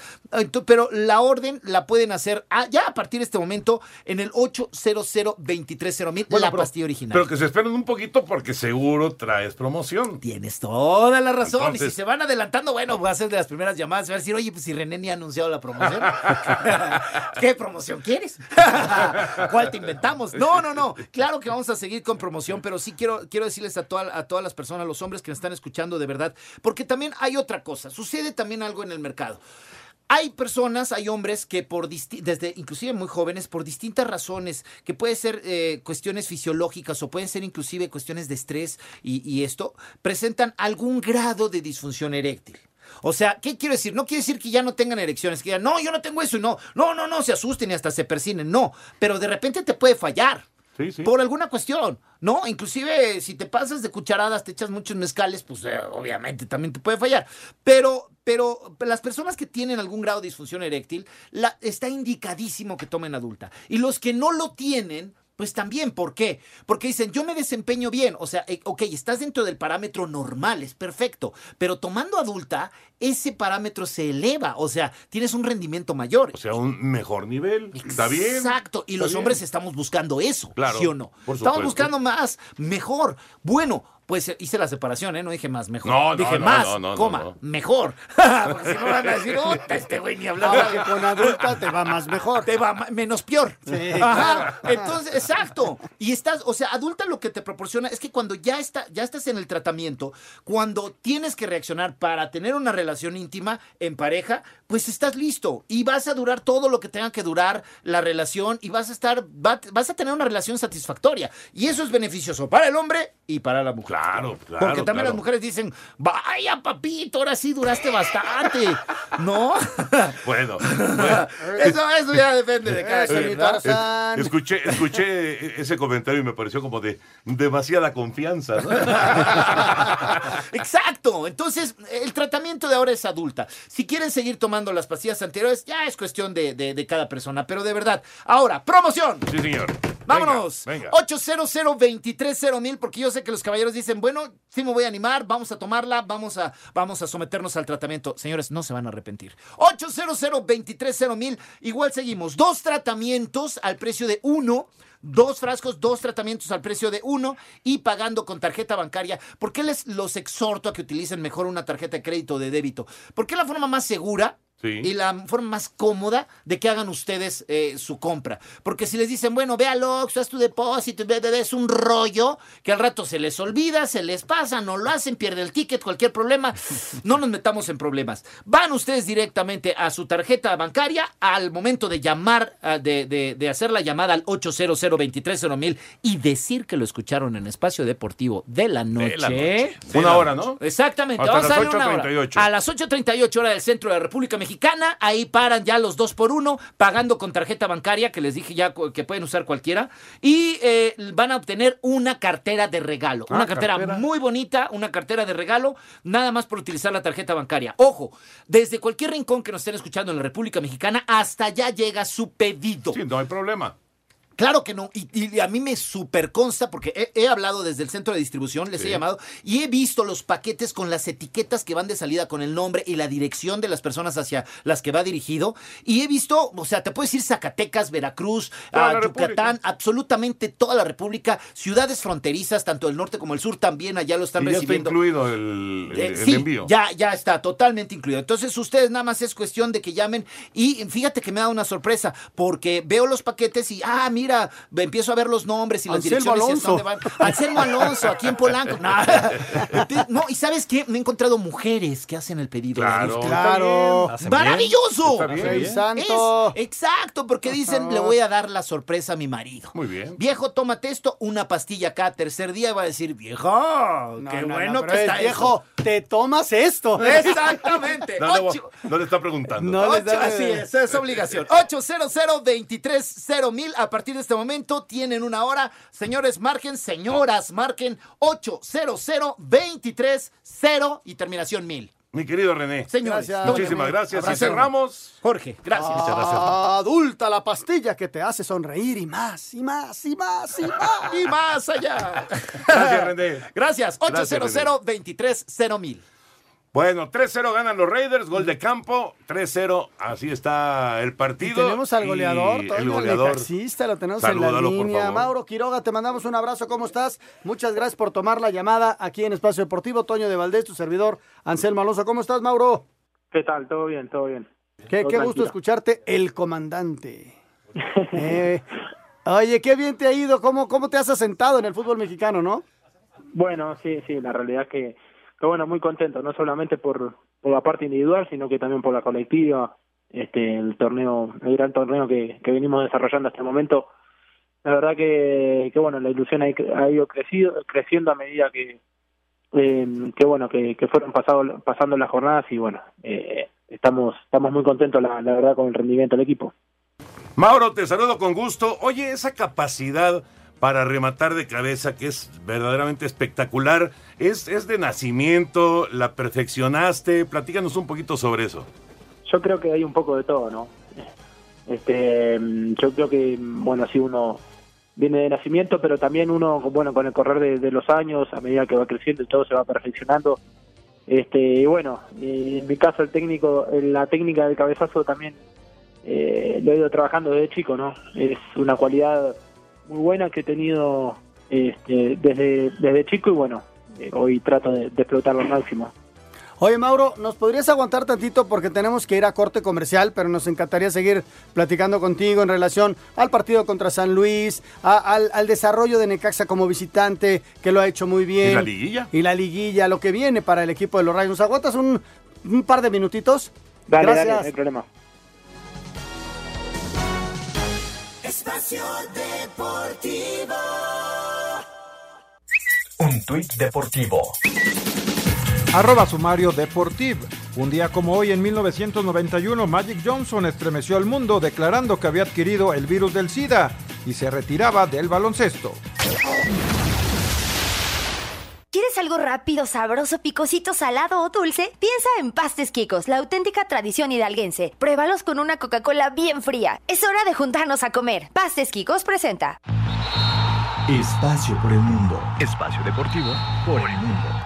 Pero la orden la pueden hacer ah, ya a partir de este momento en el 800 230 mil, Bueno, la pero- pastilla original. Pero que se esperen un poquito porque seguro traes promoción. Tienes toda la razón. y Entonces- si se van adelantando, bueno, va a ser de las primeras llamadas. Se va a decir, oye, pues si René ni ha anunciado la promoción. ¿Qué promoción quieres? ¿Cuál te inventamos? No, no, no. Claro que vamos a seguir con promoción, pero sí quiero, quiero decirles a, toda- a todas las personas, los hombres que me están escuchando de verdad, porque también hay otra cosa. Sucede también algo en el mercado. Hay personas, hay hombres que por desde inclusive muy jóvenes, por distintas razones, que puede ser eh, cuestiones fisiológicas o pueden ser inclusive cuestiones de estrés y, y esto, presentan algún grado de disfunción eréctil. O sea, ¿qué quiero decir? No quiere decir que ya no tengan erecciones, que digan, no, yo no tengo eso y no, no, no, no, se asusten y hasta se persinen, no, pero de repente te puede fallar. Por alguna cuestión, ¿no? Inclusive si te pasas de cucharadas, te echas muchos mezcales, pues eh, obviamente también te puede fallar. Pero, pero las personas que tienen algún grado de disfunción eréctil, está indicadísimo que tomen adulta. Y los que no lo tienen, pues también, ¿por qué? Porque dicen, yo me desempeño bien, o sea, eh, ok, estás dentro del parámetro normal, es perfecto, pero tomando adulta, ese parámetro se eleva, o sea, tienes un rendimiento mayor. O sea, un mejor nivel. Está bien. Exacto, y los bien. hombres estamos buscando eso, Claro, ¿sí o no? por Estamos buscando más, mejor. Bueno, pues eh, hice la separación, ¿eh? No dije más, mejor. No, no, dije no, más, no, no, coma, no. mejor. Porque si no van a decir, "Ota, este güey ni hablar. Ahora que con adulta te va más mejor. Te va menos peor. Sí, Ajá. claro. Entonces, exacto. Y estás, o sea, adulta lo que te proporciona es que cuando ya está, ya estás en el tratamiento, cuando tienes que reaccionar para tener una relación íntima en pareja, pues estás listo y vas a durar todo lo que tenga que durar la relación y vas a estar, va- vas a tener una relación satisfactoria. Y eso es beneficioso para el hombre y para la mujer. Claro, claro. Porque también claro. las mujeres dicen, vaya papito, ahora sí duraste bastante. ¿No? Bueno, bueno. Eso, eso ya depende de cada Eh, quien, eh, es- escuché, escuché ese comentario y me pareció como de demasiada confianza. ¿no? Exacto. Entonces, el tratamiento de ahora es adulta. Si quieren seguir tomando las pastillas anteriores, ya es cuestión de, de- de cada persona. Pero de verdad, ahora, promoción. Sí, señor. Vámonos. Venga, venga. 800 230 mil, porque yo sé que los caballeros dicen, bueno, sí me voy a animar, vamos a tomarla, vamos a, vamos a someternos al tratamiento. Señores, no se van a arrepentir. 800 230 mil, igual seguimos. Dos tratamientos al precio de uno. Dos frascos, dos tratamientos al precio de uno y pagando con tarjeta bancaria. ¿Por qué les los exhorto a que utilicen mejor una tarjeta de crédito o de débito? Porque es la forma más segura Sí. y la forma más cómoda de que hagan ustedes eh, su compra. Porque si les dicen, bueno, ve al Oxxo, haz tu depósito, es un rollo que al rato se les olvida, se les pasa, no lo hacen, pierde el ticket, cualquier problema, no nos metamos en problemas. Van ustedes directamente a su tarjeta bancaria al momento de llamar, ah, de, de- de hacer la llamada al 800 230 mil y decir que lo escucharon en Espacio Deportivo de la noche. De la noche. Una hora, ¿no? Exactamente, Hasta vamos a las darle una hora. 8:38. A las 8.38 hora del centro de la República Mexicana. Ahí paran ya los dos por uno, pagando con tarjeta bancaria, que les dije ya que pueden usar cualquiera, y eh, van a obtener una cartera de regalo. Ah, una cartera, cartera. muy bonita, una cartera de regalo, nada más por utilizar la tarjeta bancaria. Ojo, desde cualquier rincón que nos estén escuchando en la República Mexicana, hasta allá llega su pedido. Sí, no hay problema. Claro que no, y, y a mí me super consta porque he, he hablado desde el centro de distribución, les Sí. he llamado y he visto los paquetes con las etiquetas que van de salida con el nombre y la dirección de las personas hacia las que va dirigido. Y he visto, o sea, te puedes ir Zacatecas, Veracruz, a Yucatán, absolutamente toda la República, ciudades fronterizas, tanto el norte como el sur también allá lo están Y ya está recibiendo. incluido el, el- Eh, el sí, envío. Ya, ya está totalmente incluido. Entonces, ustedes nada más es cuestión de que llamen. Y fíjate que me da una sorpresa, porque veo los paquetes y, ah, mira, empiezo a ver los nombres y las Anselmo direcciones. Alonso. dónde van. Anselmo Alonso, aquí en Polanco. No, No, y ¿sabes qué? Me he encontrado mujeres que hacen el pedido. Claro. Está Claro. ¡Maravilloso! bien. Está bien. Santo. Es- exacto, porque Por dicen, le voy a dar la sorpresa a mi marido. Muy bien. Viejo, tómate esto, una pastilla cada tercer día y va a decir, viejo, No, qué no, no, bueno que es, está viejo, te tomas esto. Exactamente. No, le, Ocho- no le está preguntando. Ocho- así es, es obligación. 800 230 mil. A partir de este momento tienen una hora. Señores, marquen, señoras, marquen 800 230 y terminación mil. Mi querido René. Señores, Gracias. Muchísimas René. gracias. Y Abrazo. cerramos. Jorge, gracias. Muchas gracias. Adulta la pastilla que te hace sonreír y más, y más, y más, y más. Y más allá. Gracias, René. Gracias. Gracias, 800 230 mil. Bueno, 3-0 ganan los Raiders, gol de campo, 3-0, así está el Y partido. tenemos al goleador, el goleador. necaxista, lo tenemos en la línea. Mauro Quiroga, te mandamos un abrazo, ¿cómo estás? Muchas gracias por tomar la llamada aquí en Espacio Deportivo. Toño de Valdés, tu servidor, Anselmo Alonso. ¿Cómo estás, Mauro? ¿Qué tal? Todo bien, todo bien. Qué, Todo qué gusto escucharte, el comandante. Eh, oye, qué bien te ha ido, ¿Cómo, cómo te has asentado en el fútbol mexicano, ¿no? Bueno, sí, sí, la realidad es que, que bueno, muy contento, no solamente por, la parte individual, sino que también por la colectiva, este, el torneo, el gran torneo que, que venimos desarrollando hasta el momento. La verdad que, que bueno, la ilusión ha, ido crecido, creciendo a medida que, eh, que bueno, que, que fueron pasado, pasando las jornadas y bueno, eh, estamos, estamos muy contentos, la, la verdad, con el rendimiento del equipo. Mauro, te saludo con gusto. Oye, esa capacidad para rematar de cabeza que es verdaderamente espectacular, ¿es, es de nacimiento? ¿La perfeccionaste? Platícanos un poquito sobre eso. Yo creo que hay un poco de todo, ¿no? Este, yo creo que, bueno, sí uno viene de nacimiento, pero también uno, bueno, con el correr de, los años, a medida que va creciendo y todo se va perfeccionando. Este, y bueno, en mi caso el técnico, la técnica del cabezazo también eh, lo he ido trabajando desde chico, ¿no? Es una cualidad muy buena que he tenido este, desde, desde chico y bueno, eh, hoy trato de, de explotarlo al máximo. Oye, Mauro, ¿nos podrías aguantar tantito porque tenemos que ir a corte comercial, pero nos encantaría seguir platicando contigo en relación al partido contra San Luis, a- al, al desarrollo de Necaxa como visitante, que lo ha hecho muy bien. ¿Y la liguilla? Y la liguilla, lo que viene para el equipo de los Rayos. ¿Nos aguantas un, un par de minutitos? Dale, Gracias. dale, no hay problema. Espacio Deportivo. Un tuit deportivo. Arroba sumario Deportiv. Un día como hoy en 1991, Magic Johnson estremeció al mundo declarando que había adquirido el virus del SIDA y se retiraba del baloncesto. ¿Quieres algo rápido, sabroso, picosito, salado o dulce? Piensa en Pastes Quicos, la auténtica tradición hidalguense. Pruébalos con una Coca-Cola bien fría. Es hora de juntarnos a comer. Pastes Quicos presenta. Espacio por el mundo. Espacio deportivo por el mundo.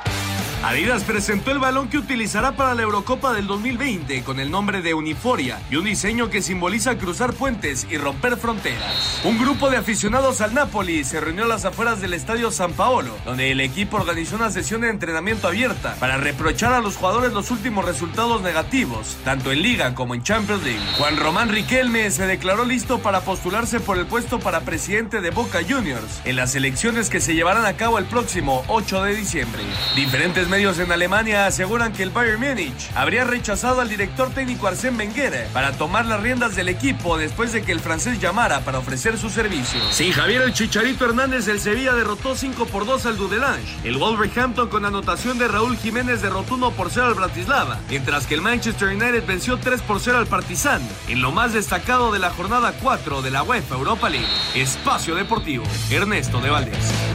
Adidas presentó el balón que utilizará para la Eurocopa del 2020 con el nombre de Uniforia y un diseño que simboliza cruzar puentes y romper fronteras. Un grupo de aficionados al Napoli se reunió a las afueras del estadio San Paolo, donde el equipo organizó una sesión de entrenamiento abierta para reprochar a los jugadores los últimos resultados negativos, tanto en Liga como en Champions League. Juan Román Riquelme se declaró listo para postularse por el puesto para presidente de Boca Juniors en las elecciones que se llevarán a cabo el próximo 8 de diciembre. Diferentes medios en Alemania aseguran que el Bayern Múnich habría rechazado al director técnico Arsène Wenger para tomar las riendas del equipo después de que el francés llamara para ofrecer sus servicios. Sí, Javier el Chicharito Hernández del Sevilla derrotó 5 por 2 al Dudelange. El Wolverhampton con anotación de Raúl Jiménez derrotó 1 por 0 al Bratislava, mientras que el Manchester United venció 3 por 0 al Partizan en lo más destacado de la jornada 4 de la UEFA Europa League. Espacio Deportivo, Ernesto de Valdés.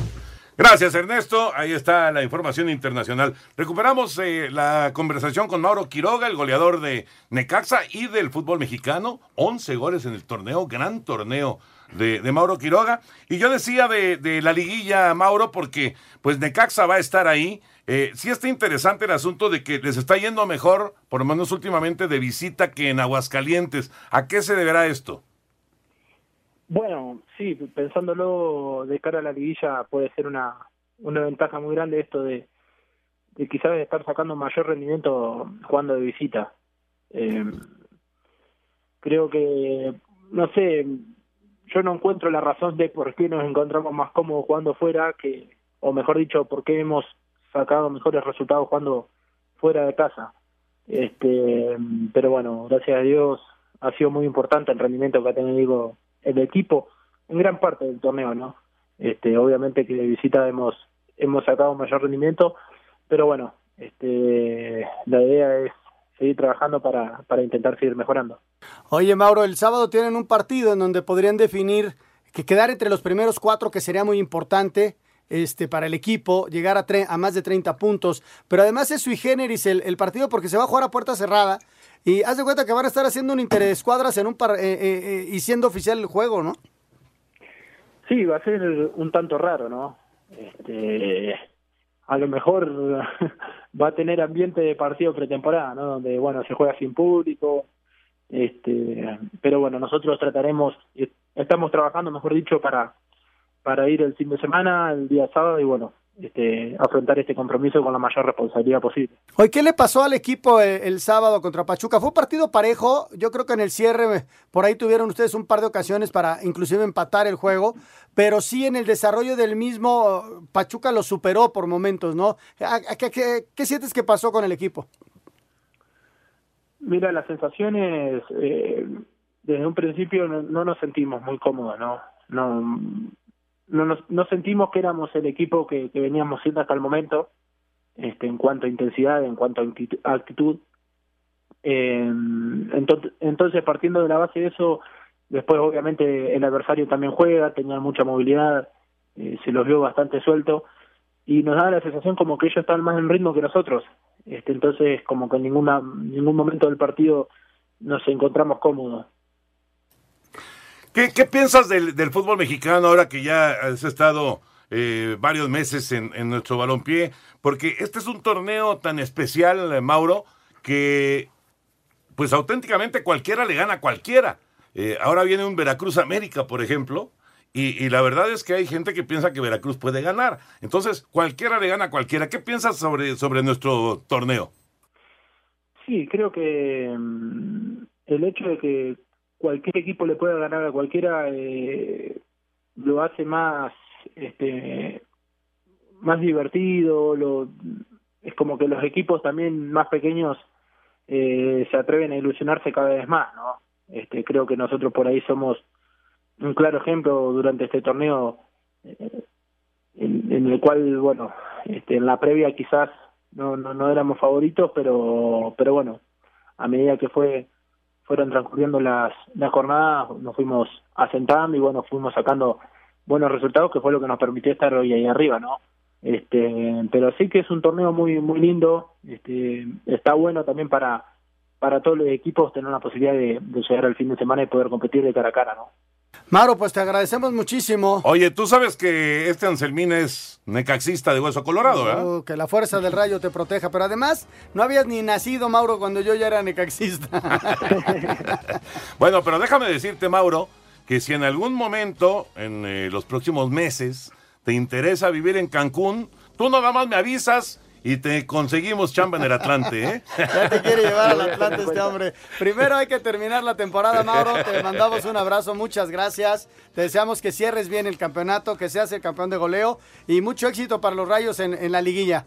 Gracias, Ernesto. Ahí está la información internacional. Recuperamos eh, la conversación con Mauro Quiroga, el goleador de Necaxa y del fútbol mexicano. 11 goles en el torneo, gran torneo de, Mauro Quiroga. Y yo decía de, de, la liguilla, Mauro, porque pues Necaxa va a estar ahí. Eh, sí está interesante el asunto de que les está yendo mejor, por lo menos últimamente, de visita que en Aguascalientes. ¿A qué se deberá esto? Bueno, sí, pensándolo de cara a la liguilla puede ser una, una ventaja muy grande esto de, quizás estar sacando mayor rendimiento jugando de visita. Eh, creo que, no sé, yo no encuentro la razón de por qué nos encontramos más cómodos jugando fuera, que o mejor dicho, por qué hemos sacado mejores resultados jugando fuera de casa. Este, pero bueno, gracias a Dios ha sido muy importante el rendimiento que ha tenido el equipo en gran parte del torneo, ¿no? Este, obviamente que de visita hemos hemos sacado mayor rendimiento, pero bueno, este, la idea es seguir trabajando para, para intentar seguir mejorando. Oye, Mauro, el sábado tienen un partido en donde podrían definir que quedar entre los primeros cuatro, que sería muy importante este, para el equipo, llegar a, a más de 30 puntos, pero además es sui generis el, partido porque se va a jugar a puerta cerrada y haz de cuenta que van a estar haciendo un interescuadras en un par, eh, eh, eh, y siendo oficial el juego, ¿no? Sí, va a ser un tanto raro, ¿no? Este, a lo mejor va a tener ambiente de partido pretemporada, ¿no? Donde, bueno, se juega sin público, este, pero bueno, nosotros trataremos, estamos trabajando, mejor dicho, para para ir el fin de semana, el día sábado y bueno, este, afrontar este compromiso con la mayor responsabilidad posible. Hoy, ¿qué le pasó al equipo el, el, sábado contra Pachuca? Fue un partido parejo, yo creo que en el cierre por ahí tuvieron ustedes un par de ocasiones para inclusive empatar el juego, pero sí en el desarrollo del mismo Pachuca lo superó por momentos, ¿no? ¿Qué, qué, qué sientes que pasó con el equipo? Mira, las sensaciones eh, desde un principio no, no, nos sentimos muy cómodos, ¿no? No, no, nos, no sentimos que éramos el equipo que, veníamos siendo hasta el momento, este, en cuanto a intensidad, en cuanto a actitud. Eh, entonces, partiendo de la base de eso, después obviamente el adversario también juega, tenía mucha movilidad, eh, se los vio bastante suelto y nos da la sensación como que ellos están más en ritmo que nosotros. Este, entonces, como que en ninguna, ningún momento del partido nos encontramos cómodos. ¿Qué, piensas del, del, fútbol mexicano ahora que ya has estado eh, varios meses en, en, nuestro balompié? Porque este es un torneo tan especial, Mauro, que pues auténticamente cualquiera le gana a cualquiera. Eh, ahora viene un Veracruz América, por ejemplo, y, y, la verdad es que hay gente que piensa que Veracruz puede ganar. Entonces, cualquiera le gana a cualquiera. ¿Qué piensas sobre, sobre nuestro torneo? Sí, creo que um, el hecho de que cualquier equipo le pueda ganar a cualquiera eh, lo hace más este más divertido lo es como que los equipos también más pequeños eh, se atreven a ilusionarse cada vez más no este creo que nosotros por ahí somos un claro ejemplo durante este torneo eh, en, el cual bueno este en la previa quizás no, no no éramos favoritos pero pero bueno a medida que fue fueron transcurriendo las, las jornadas, nos fuimos asentando y bueno, fuimos sacando buenos resultados, que fue lo que nos permitió estar hoy ahí arriba, ¿no? Este, pero sí que es un torneo muy muy lindo, este, está bueno también para para todos los equipos tener la posibilidad de, de llegar al fin de semana y poder competir de cara a cara, ¿no? Mauro, pues te agradecemos muchísimo. Oye, tú sabes que este Anselmín es necaxista de hueso colorado, ¿verdad? Oh, que la fuerza del rayo te proteja, pero además no habías ni nacido, Mauro, cuando yo ya era necaxista. bueno, pero déjame decirte, Mauro, que si en algún momento, en eh, los próximos meses, te interesa vivir en Cancún, tú nada más me avisas y te conseguimos chamba en el Atlante, ¿eh? Ya te quiere llevar al Atlante este hombre. Primero hay que terminar la temporada, Mauro. Te mandamos un abrazo, muchas gracias. Te deseamos que cierres bien el campeonato, que seas el campeón de goleo y mucho éxito para los Rayos en, en la liguilla.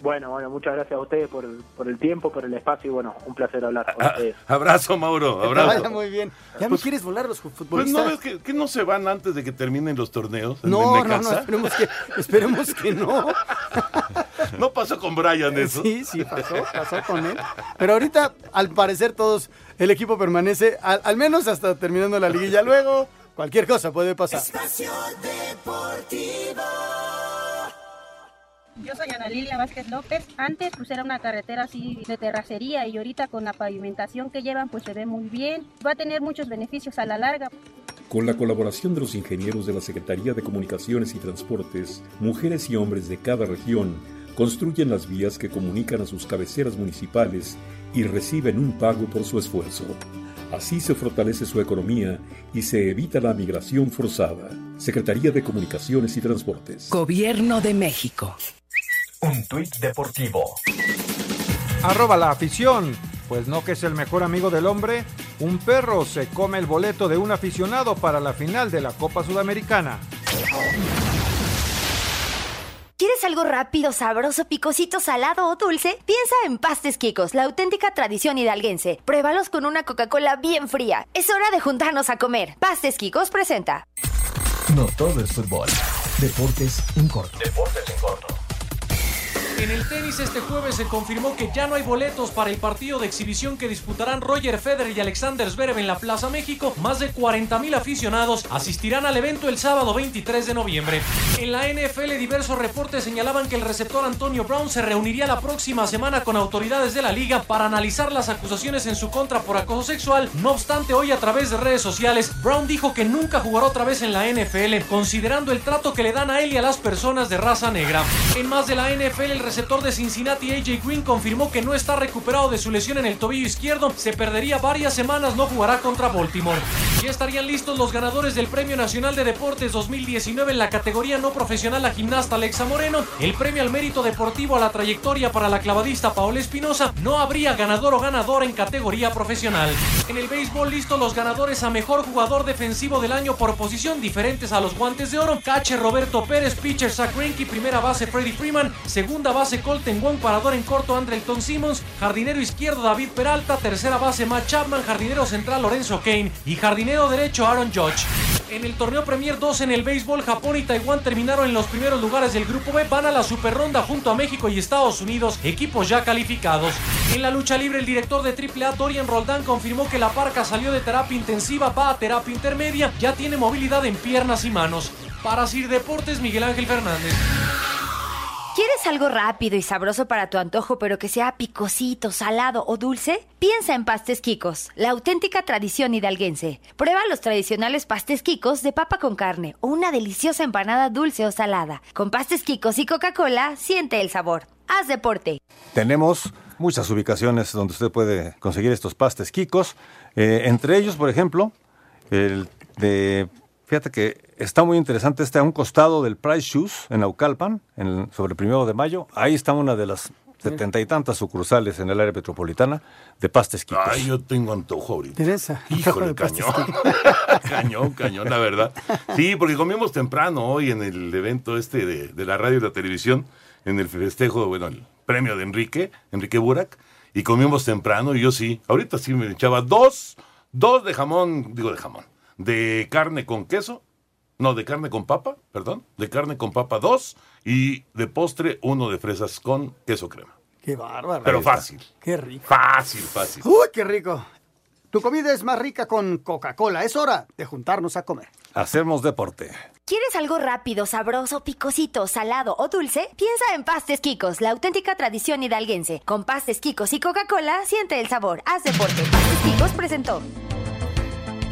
Bueno, bueno, muchas gracias a ustedes por, por el tiempo, por el espacio y bueno, un placer hablar con Ah, ustedes. abrazo, Mauro. Que te Abrazo. vaya muy bien. ¿Ya no Pues- quieres volar los Pues futbolistas? no ves que, que no se van antes de que terminen los torneos. en No, no, no, esperemos que, esperemos que no. No pasó con Brian eso. Sí, sí, pasó, pasó con él. Pero ahorita, al parecer, todos, el equipo permanece, al, al menos hasta terminando la liguilla. Luego, cualquier cosa puede pasar. Espacio Deportivo. Yo soy Ana Lilia Vázquez López. Antes pues era una carretera así de terracería y ahorita con la pavimentación que llevan pues se ve muy bien. Va a tener muchos beneficios a la larga. Con la colaboración de los ingenieros de la Secretaría de Comunicaciones y Transportes, mujeres y hombres de cada región construyen las vías que comunican a sus cabeceras municipales y reciben un pago por su esfuerzo. Así se fortalece su economía y se evita la migración forzada. Secretaría de Comunicaciones y Transportes. Gobierno de México. Un tuit deportivo. Arroba la afición. Pues no que es el mejor amigo del hombre. Un perro se come el boleto de un aficionado para la final de la Copa Sudamericana. ¿Quieres algo rápido, sabroso, picosito, salado o dulce? Piensa en Pastes Quicos, la auténtica tradición hidalguense. Pruébalos con una Coca-Cola bien fría. Es hora de juntarnos a comer. Pastes Quicos presenta. No todo es fútbol. Deportes en corto. Deportes en corto. En el tenis este jueves se confirmó que ya no hay boletos para el partido de exhibición que disputarán Roger Federer y Alexander Zverev en la Plaza México. Más de 40 mil aficionados asistirán al evento el sábado 23 de noviembre. En la NFL diversos reportes señalaban que el receptor Antonio Brown se reuniría la próxima semana con autoridades de la liga para analizar las acusaciones en su contra por acoso sexual. No obstante, hoy a través de redes sociales, Brown dijo que nunca jugará otra vez en la NFL, considerando el trato que le dan a él y a las personas de raza negra. En más de la NFL, el receptor de Cincinnati AJ Green confirmó que no está recuperado de su lesión en el tobillo izquierdo, se perdería varias semanas, no jugará contra Baltimore. Ya estarían listos los ganadores del Premio Nacional de Deportes 2019 en la categoría no profesional la gimnasta Alexa Moreno, el premio al mérito deportivo a la trayectoria para la clavadista Paola Espinosa, no habría ganador o ganadora en categoría profesional. En el béisbol listos los ganadores a mejor jugador defensivo del año por posición diferentes a los guantes de oro, catcher Roberto Pérez, pitcher Zach Greinke, primera base Freddie Freeman, segunda base Colton Wong, parador en corto Andrelton Simmons, jardinero izquierdo David Peralta, tercera base Matt Chapman, jardinero central Lorenzo Kane y jardinero derecho Aaron Judge. En el torneo Premier 2 en el béisbol, Japón y Taiwán terminaron en los primeros lugares del grupo B, van a la super ronda junto a México y Estados Unidos, equipos ya calificados. En la lucha libre, el director de AAA, Dorian Roldán, confirmó que la parca salió de terapia intensiva, va a terapia intermedia, ya tiene movilidad en piernas y manos. Para Sir Deportes, Miguel Ángel Fernández. ¿Quieres algo rápido y sabroso para tu antojo, pero que sea picosito, salado o dulce? Piensa en Pastes Quicos, la auténtica tradición hidalguense. Prueba los tradicionales pastes Quicos de papa con carne o una deliciosa empanada dulce o salada. Con Pastes Quicos y Coca-Cola, siente el sabor. Haz deporte. Tenemos muchas ubicaciones donde usted puede conseguir estos pastes quicos. Eh, entre ellos, por ejemplo, el de. Fíjate que está muy interesante este a un costado del Price Shoes en Aucalpan, en, sobre el primero de mayo. Ahí está una de las setenta y tantas sucursales en el área metropolitana de pastes quicos. Ay, yo tengo antojo ahorita. Teresa. Híjole, cañón. cañón, cañón, la verdad. Sí, porque comimos temprano hoy en el evento este de, de la radio y la televisión, en el festejo, bueno, el premio de Enrique, Enrique Burak, y comimos temprano y yo sí, ahorita sí me echaba dos, dos de jamón, digo de jamón, de carne con queso, no, de carne con papa, perdón, de carne con papa dos, y de postre uno de fresas con queso crema. Qué bárbaro. Pero fácil. Qué rico. Fácil, fácil. Uy, qué rico. Tu comida es más rica con Coca-Cola. Es hora de juntarnos a comer. Hacemos deporte. ¿Quieres algo rápido, sabroso, picosito, salado o dulce? Piensa en Pastes Quicos, la auténtica tradición hidalguense. Con Pastes Quicos y Coca-Cola, siente el sabor. Haz deporte. Pastes Quicos presentó.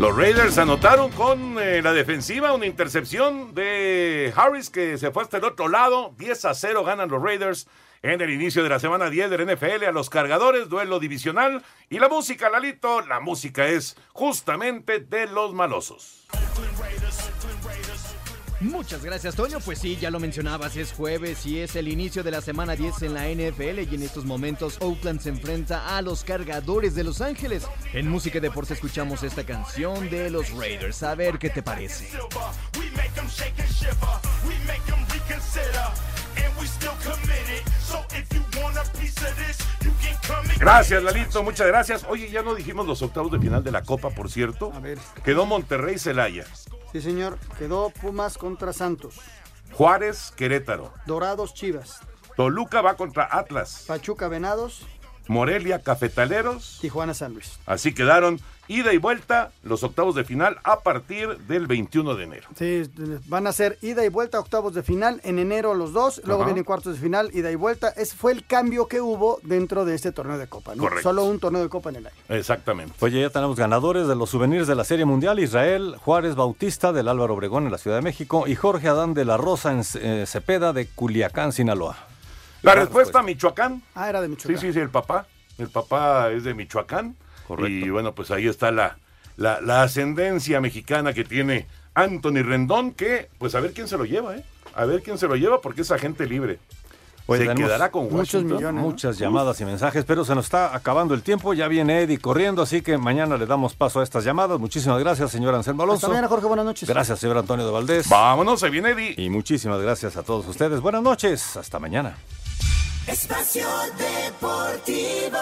Los Raiders anotaron con eh, la defensiva una intercepción de Harris que se fue hasta el otro lado. 10 a 0 ganan los Raiders en el inicio de la semana 10 del NFL a los cargadores, duelo divisional. Y la música, Lalito, la música es justamente de los malosos. Muchas gracias, Toño. Pues sí, ya lo mencionabas, es jueves y es el inicio de la semana 10 en la NFL y en estos momentos Oakland se enfrenta a los cargadores de Los Ángeles. En música y deporte escuchamos esta canción de los Raiders. A ver qué te parece. Gracias, Lalito, muchas gracias. Oye, ya no dijimos los octavos de final de la Copa, por cierto. A ver. Quedó Monterrey Celaya, Sí, señor. Quedó Pumas contra Santos. Juárez Querétaro, Dorados Chivas. Toluca va contra Atlas, Pachuca Venados. Morelia Cafetaleros. Tijuana San Luis. Así quedaron ida y vuelta los octavos de final a partir del 21 de enero. Sí, van a ser ida y vuelta, octavos de final, en enero los dos, luego Ajá. vienen cuartos de final, ida y vuelta. Ese fue el cambio que hubo dentro de este torneo de Copa, ¿no? Correcto. Solo un torneo de Copa en el año. Exactamente. Oye, ya tenemos ganadores de los souvenirs de la Serie Mundial. Israel Juárez Bautista del Álvaro Obregón en la Ciudad de México y Jorge Adán de la Rosa en eh, Cepeda de Culiacán, Sinaloa. La respuesta, Michoacán. Ah, era de Michoacán. Sí, sí, sí, el papá. El papá es de Michoacán. Y bueno, pues ahí está la, la, la ascendencia mexicana que tiene Anthony Rendón, que pues a ver quién se lo lleva, ¿eh? A ver quién se lo lleva porque es agente libre. Oye, se quedará con Washington. Muchas llamadas y mensajes, pero se nos está acabando el tiempo. Ya viene Eddie corriendo, así que mañana le damos paso a estas llamadas. Muchísimas gracias, señor Anselmo Alonso. Hasta mañana, Jorge, buenas noches. Gracias, señor Antonio de Valdés. Vámonos, se viene Eddie. Y muchísimas gracias a todos ustedes. Buenas noches, hasta mañana. Espacio Deportivo.